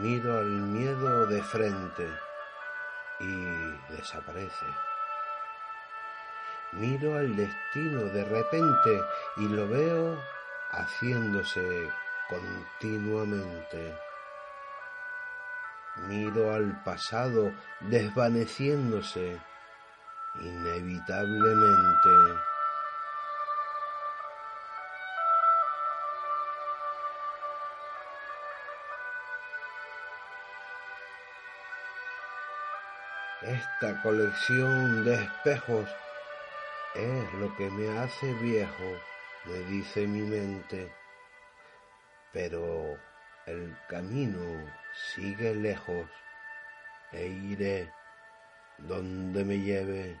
Miro al miedo de frente y desaparece. Miro al destino de repente y lo veo haciéndose continuamente. Miro al pasado desvaneciéndose inevitablemente. Esta colección de espejos es lo que me hace viejo, me dice mi mente. Pero el camino sigue lejos e iré donde me lleve.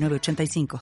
906985.